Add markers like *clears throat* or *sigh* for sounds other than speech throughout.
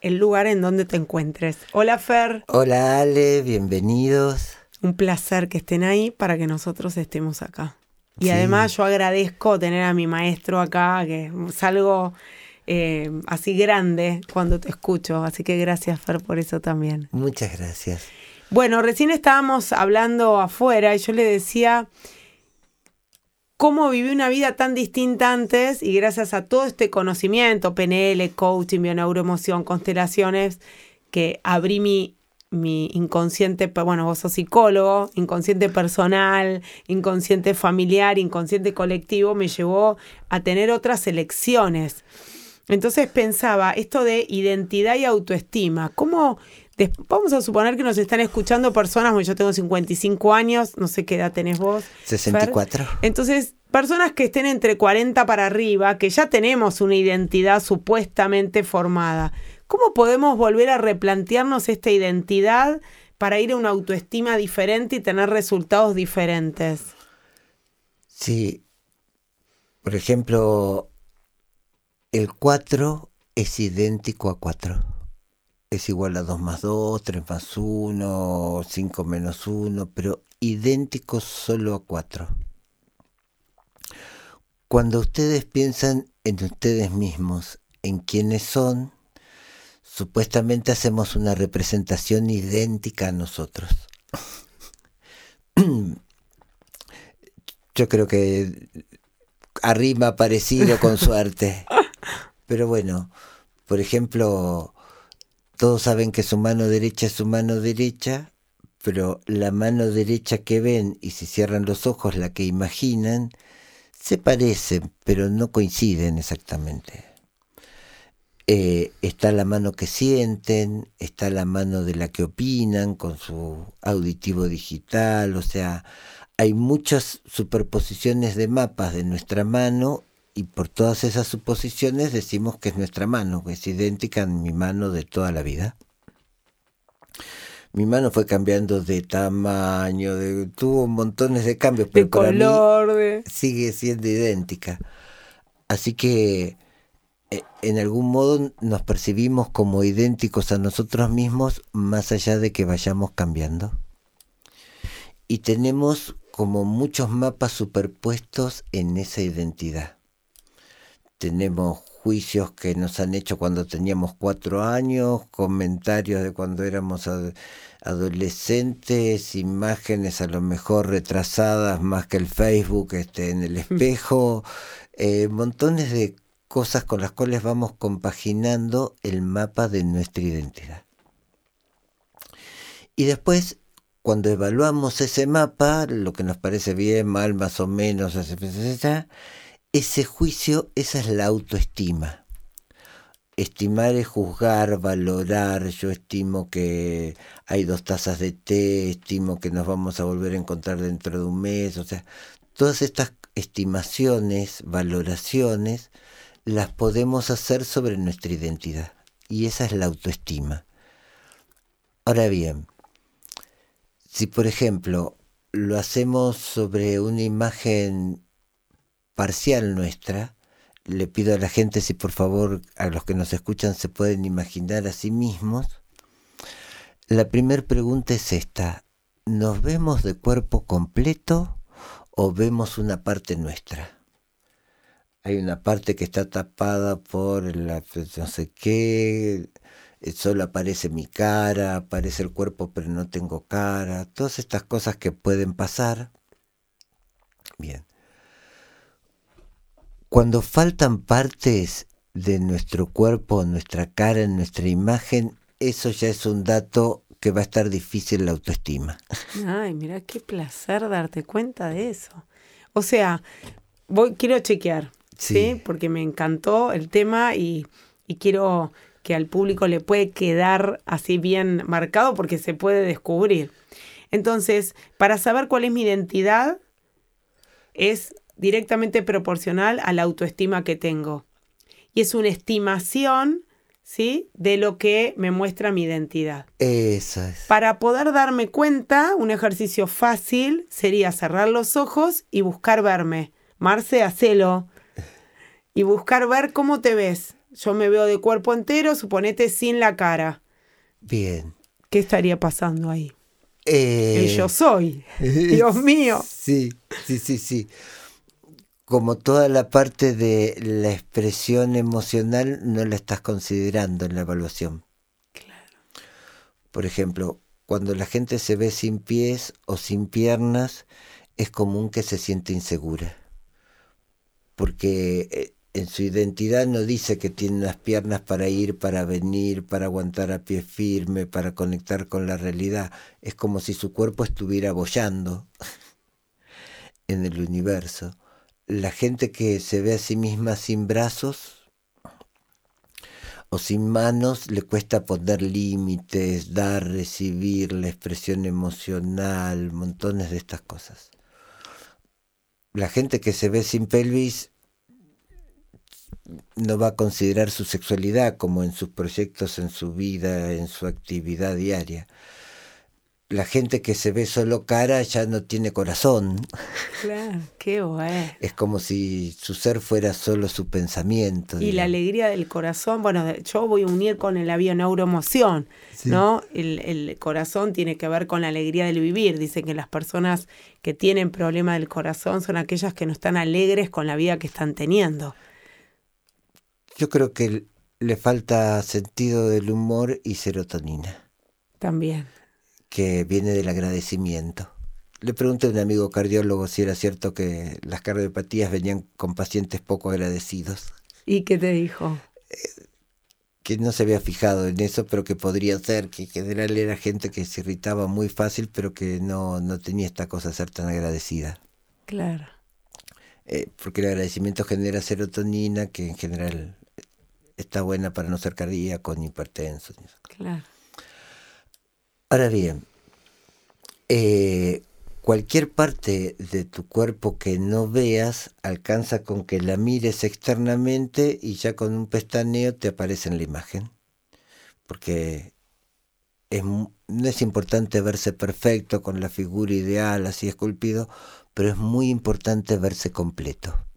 el lugar en donde te encuentres. Hola Fer. Hola Ale, bienvenidos. Un placer que estén ahí para que nosotros estemos acá. Y además yo agradezco tener a mi maestro acá, que salgo eh, así grande cuando te escucho. Así que gracias Fer por eso también. Muchas gracias. Bueno, recién estábamos hablando afuera y yo le decía cómo viví una vida tan distinta antes y gracias a todo este conocimiento, PNL, coaching, bioneuroemoción, constelaciones, que abrí mi, mi inconsciente, bueno, vos sos psicólogo, inconsciente personal, inconsciente familiar, inconsciente colectivo, me llevó a tener otras elecciones. Entonces pensaba, esto de identidad y autoestima, ¿cómo Vamos a suponer que nos están escuchando personas, yo tengo 55 años, no sé qué edad tenés vos. 64. Entonces, personas que estén entre 40 para arriba, que ya tenemos una identidad supuestamente formada. ¿Cómo podemos volver a replantearnos esta identidad para ir a una autoestima diferente y tener resultados diferentes? Sí. Por ejemplo, el 4 es idéntico a 4 es igual a 2 más 2, 3 más 1, 5 menos 1, pero idénticos solo a 4. Cuando ustedes piensan en ustedes mismos, en quiénes son, supuestamente hacemos una representación idéntica a nosotros. *clears throat* Yo creo que arrima parecido con suerte. *laughs* Pero bueno, por ejemplo, todos saben que su mano derecha es su mano derecha, pero la mano derecha que ven y si cierran los ojos la que imaginan, se parecen, pero no coinciden exactamente. Eh, está la mano que sienten, está la mano de la que opinan con su auditivo digital, o sea, hay muchas superposiciones de mapas de nuestra mano y por todas esas suposiciones decimos que es nuestra mano, que es idéntica a mi mano de toda la vida. Mi mano fue cambiando de tamaño, de, tuvo montones de cambios, pero de color, sigue siendo idéntica. Así que eh, en algún modo nos percibimos como idénticos a nosotros mismos más allá de que vayamos cambiando. Y tenemos como muchos mapas superpuestos en esa identidad tenemos juicios que nos han hecho cuando teníamos cuatro años, comentarios de cuando éramos adolescentes, imágenes a lo mejor retrasadas más que el Facebook este, en el *laughs* espejo, eh, montones de cosas con las cuales vamos compaginando el mapa de nuestra identidad. Y después, cuando evaluamos ese mapa, lo que nos parece bien, mal, más o menos, etc., ese juicio, esa es la autoestima. Estimar es juzgar, valorar, yo estimo que hay dos tazas de té, estimo que nos vamos a volver a encontrar dentro de un mes, o sea, todas estas estimaciones, valoraciones, las podemos hacer sobre nuestra identidad. Y esa es la autoestima. Ahora bien, si por ejemplo lo hacemos sobre una imagen parcial nuestra, le pido a la gente si por favor a los que nos escuchan se pueden imaginar a sí mismos. La primera pregunta es esta, ¿nos vemos de cuerpo completo o vemos una parte nuestra? Hay una parte que está tapada por la no sé qué, solo aparece mi cara, aparece el cuerpo pero no tengo cara, todas estas cosas que pueden pasar. Bien. Cuando faltan partes de nuestro cuerpo, nuestra cara, nuestra imagen, eso ya es un dato que va a estar difícil la autoestima. Ay, mira qué placer darte cuenta de eso. O sea, voy, quiero chequear, sí. Porque me encantó el tema y, quiero que al público le puede quedar así bien marcado porque se puede descubrir. Entonces, para saber cuál es mi identidad, es directamente proporcional a la autoestima que tengo. Y es una estimación, ¿sí? De lo que me muestra mi identidad. Eso es. Para poder darme cuenta, un ejercicio fácil sería cerrar los ojos y buscar verme. Marce, hacelo. Y buscar ver cómo te ves. Yo me veo de cuerpo entero, suponete sin la cara. Bien. ¿Qué estaría pasando ahí? Eh, El yo soy. *laughs* Dios mío. Sí, sí, sí, sí. Como toda la parte de la expresión emocional no la estás considerando en la evaluación. Claro. Por ejemplo, cuando la gente se ve sin pies o sin piernas, es común que se siente insegura. Porque eh, en su identidad no dice que tiene unas piernas para ir, para venir, para aguantar a pie firme, para conectar con la realidad. Es como si su cuerpo estuviera bollando *laughs* en el universo. La gente que se ve a sí misma sin brazos o sin manos le cuesta poner límites, dar, recibir, la expresión emocional, montones de estas cosas. La gente que se ve sin pelvis no va a considerar su sexualidad como en sus proyectos, en su vida, en su actividad diaria. La gente que se ve solo cara ya no tiene corazón. Claro, qué bueno. Es como si su ser fuera solo su pensamiento. Y la alegría del corazón, bueno, yo voy a unir con el avión neuroemoción, ¿no? El, el corazón tiene que ver con la alegría del vivir. Dicen que las personas que tienen problema del corazón son aquellas que no están alegres con la vida que están teniendo. Yo creo que le falta sentido del humor y serotonina, También. Que viene del agradecimiento. Le pregunté a un amigo cardiólogo si era cierto que las cardiopatías venían con pacientes poco agradecidos, ¿Y qué te dijo? que no se había fijado en eso, pero que podría ser, que en general era gente que se irritaba muy fácil, pero que no, no tenía esta cosa de ser tan agradecida. Claro. Eh, porque el agradecimiento genera serotonina, que en general está buena para no ser cardíaco ni hipertenso. Claro. Ahora bien, eh, cualquier parte de tu cuerpo que no veas alcanza con que la mires externamente y ya con un pestañeo te aparece en la imagen. Porque es no es importante verse perfecto con la figura ideal, así esculpido, pero es muy importante verse completo.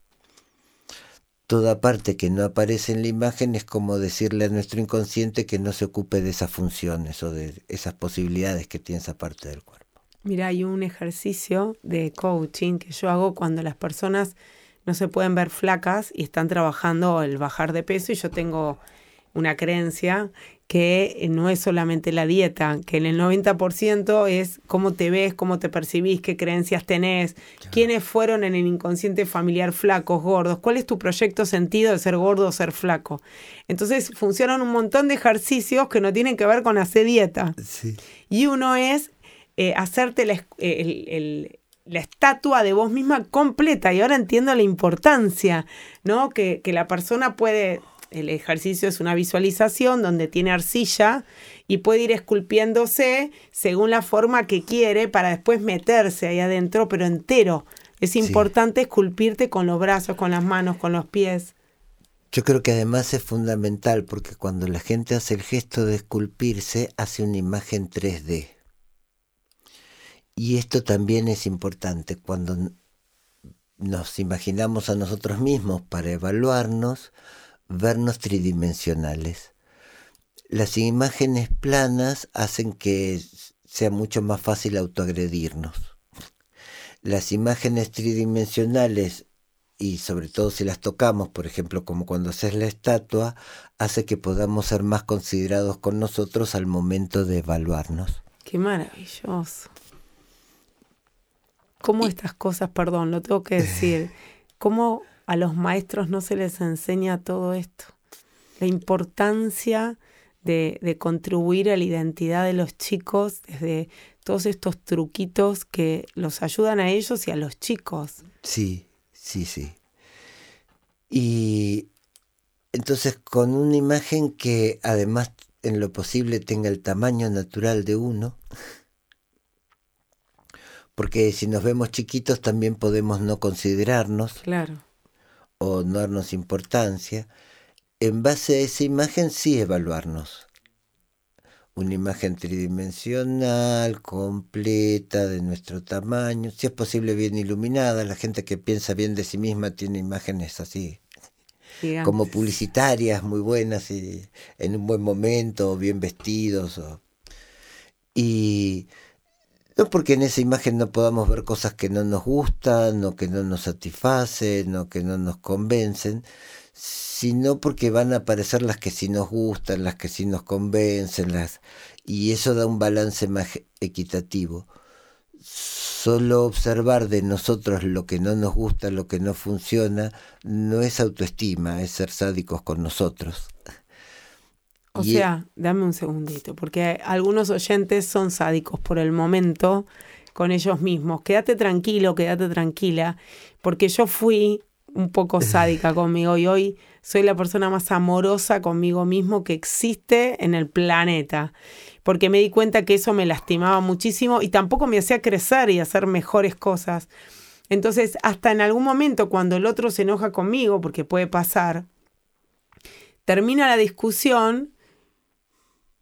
Toda parte que no aparece en la imagen es como decirle a nuestro inconsciente que no se ocupe de esas funciones o de esas posibilidades que tiene esa parte del cuerpo. Mira, hay un ejercicio de coaching que yo hago cuando las personas no se pueden ver flacas y están trabajando el bajar de peso y yo tengo una creencia que eh, no es solamente la dieta, que en el 90% es cómo te ves, cómo te percibís, qué creencias tenés, quiénes fueron en el inconsciente familiar flacos, gordos, cuál es tu proyecto sentido de ser gordo o ser flaco. Entonces funcionan un montón de ejercicios que no tienen que ver con hacer dieta. Sí. Y uno es eh, hacerte la, eh, el- el- la estatua de vos misma completa. Y ahora entiendo la importancia, ¿no? Que, que la persona puede, el ejercicio es una visualización donde tiene arcilla y puede ir esculpiéndose según la forma que quiere para después meterse ahí adentro, pero entero. Es Sí. importante esculpirte con los brazos, con las manos, con los pies. Yo creo que además es fundamental porque cuando la gente hace el gesto de esculpirse, hace una imagen 3D. Y esto también es importante cuando nos imaginamos a nosotros mismos para evaluarnos, vernos tridimensionales. Las imágenes planas hacen que sea mucho más fácil autoagredirnos. Las imágenes tridimensionales y sobre todo si las tocamos, por ejemplo, como cuando haces la estatua, hace que podamos ser más considerados con nosotros al momento de evaluarnos. Qué maravilloso. ¿Cómo estas cosas, perdón, lo tengo que decir, *laughs* cómo a los maestros no se les enseña todo esto? La importancia de, de contribuir a la identidad de los chicos desde todos estos truquitos que los ayudan a ellos y a los chicos. Sí, sí, sí. Y Entonces, con una imagen que además en lo posible tenga el tamaño natural de uno, porque si nos vemos chiquitos también podemos no considerarnos Claro. O no darnos importancia. En base a esa imagen sí evaluarnos. Una imagen tridimensional, completa, de nuestro tamaño, si es posible bien iluminada. La gente que piensa bien de sí misma tiene imágenes así Gigantes. como publicitarias muy buenas y en un buen momento, bien vestidos. o- Y no porque en esa imagen no podamos ver cosas que no nos gustan, o que no nos satisfacen, o que no nos convencen, sino porque van a aparecer las que sí nos gustan, las que sí nos convencen, las y eso da un balance más equitativo. Solo observar de nosotros lo que no nos gusta, lo que no funciona, no es autoestima, es ser sádicos con nosotros. O Y- sea, dame un segundito, porque algunos oyentes son sádicos por el momento con ellos mismos. Quédate tranquilo, quédate tranquila, porque yo fui un poco *laughs* sádica conmigo y hoy soy la persona más amorosa conmigo mismo que existe en el planeta, porque me di cuenta que eso me lastimaba muchísimo y tampoco me hacía crecer y hacer mejores cosas. Entonces, hasta en algún momento cuando el otro se enoja conmigo, porque puede pasar, termina la discusión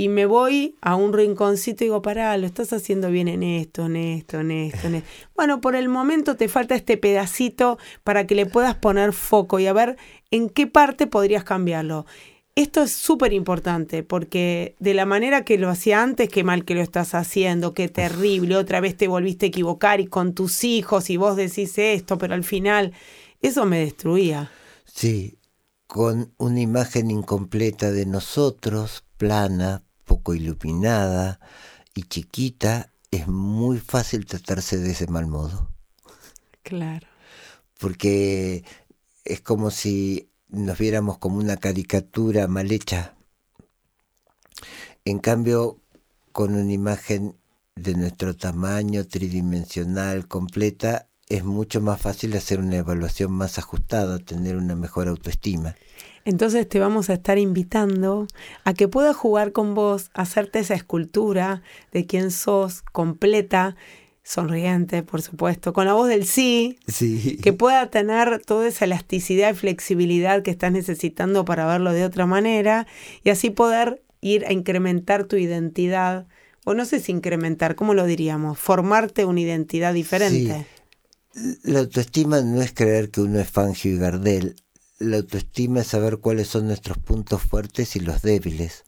y me voy a un rinconcito y digo, pará, lo estás haciendo bien en esto, en esto, en esto, en esto. *laughs* Bueno, por el momento te falta este pedacito para que le puedas poner foco y a ver en qué parte podrías cambiarlo. Esto es súper importante porque de la manera que lo hacía antes, qué mal que lo estás haciendo, qué terrible, otra vez te volviste a equivocar y con tus hijos y vos decís esto, pero al final eso me destruía. Sí, con una imagen incompleta de nosotros, plana, poco iluminada y chiquita, es muy fácil tratarse de ese mal modo. Claro. Porque es como si nos viéramos como una caricatura mal hecha. En cambio, con una imagen de nuestro tamaño, tridimensional, completa, es mucho más fácil hacer una evaluación más ajustada, tener una mejor autoestima. Entonces te vamos a estar invitando a que puedas jugar con vos, hacerte esa escultura de quién sos, completa, sonriente, por supuesto, con la voz del sí, Sí. que pueda tener toda esa elasticidad y flexibilidad que estás necesitando para verlo de otra manera y así poder ir a incrementar tu identidad, o no sé si incrementar, ¿cómo lo diríamos? Formarte una identidad diferente. La autoestima no es creer que uno es Fangio y Gardel. La autoestima es saber cuáles son nuestros puntos fuertes y los débiles.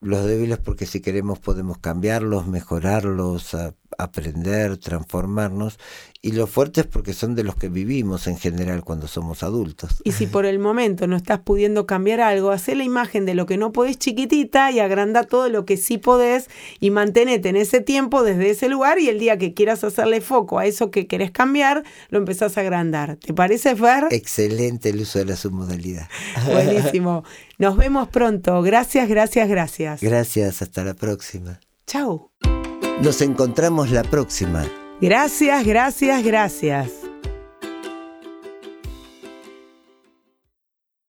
Los débiles porque si queremos podemos cambiarlos, mejorarlos, a- aprender, transformarnos. Y los fuertes porque son de los que vivimos en general cuando somos adultos. Y si por el momento no estás pudiendo cambiar algo, hacé la imagen de lo que no podés chiquitita y agranda todo lo que sí podés y mantenete en ese tiempo desde ese lugar y el día que quieras hacerle foco a eso que querés cambiar, lo empezás a agrandar. ¿Te parece, Fer? Excelente el uso de la submodalidad. Buenísimo. *laughs* Nos vemos pronto. Gracias, gracias, gracias. Gracias, hasta la próxima. Chau. Nos encontramos la próxima. Gracias, gracias, gracias.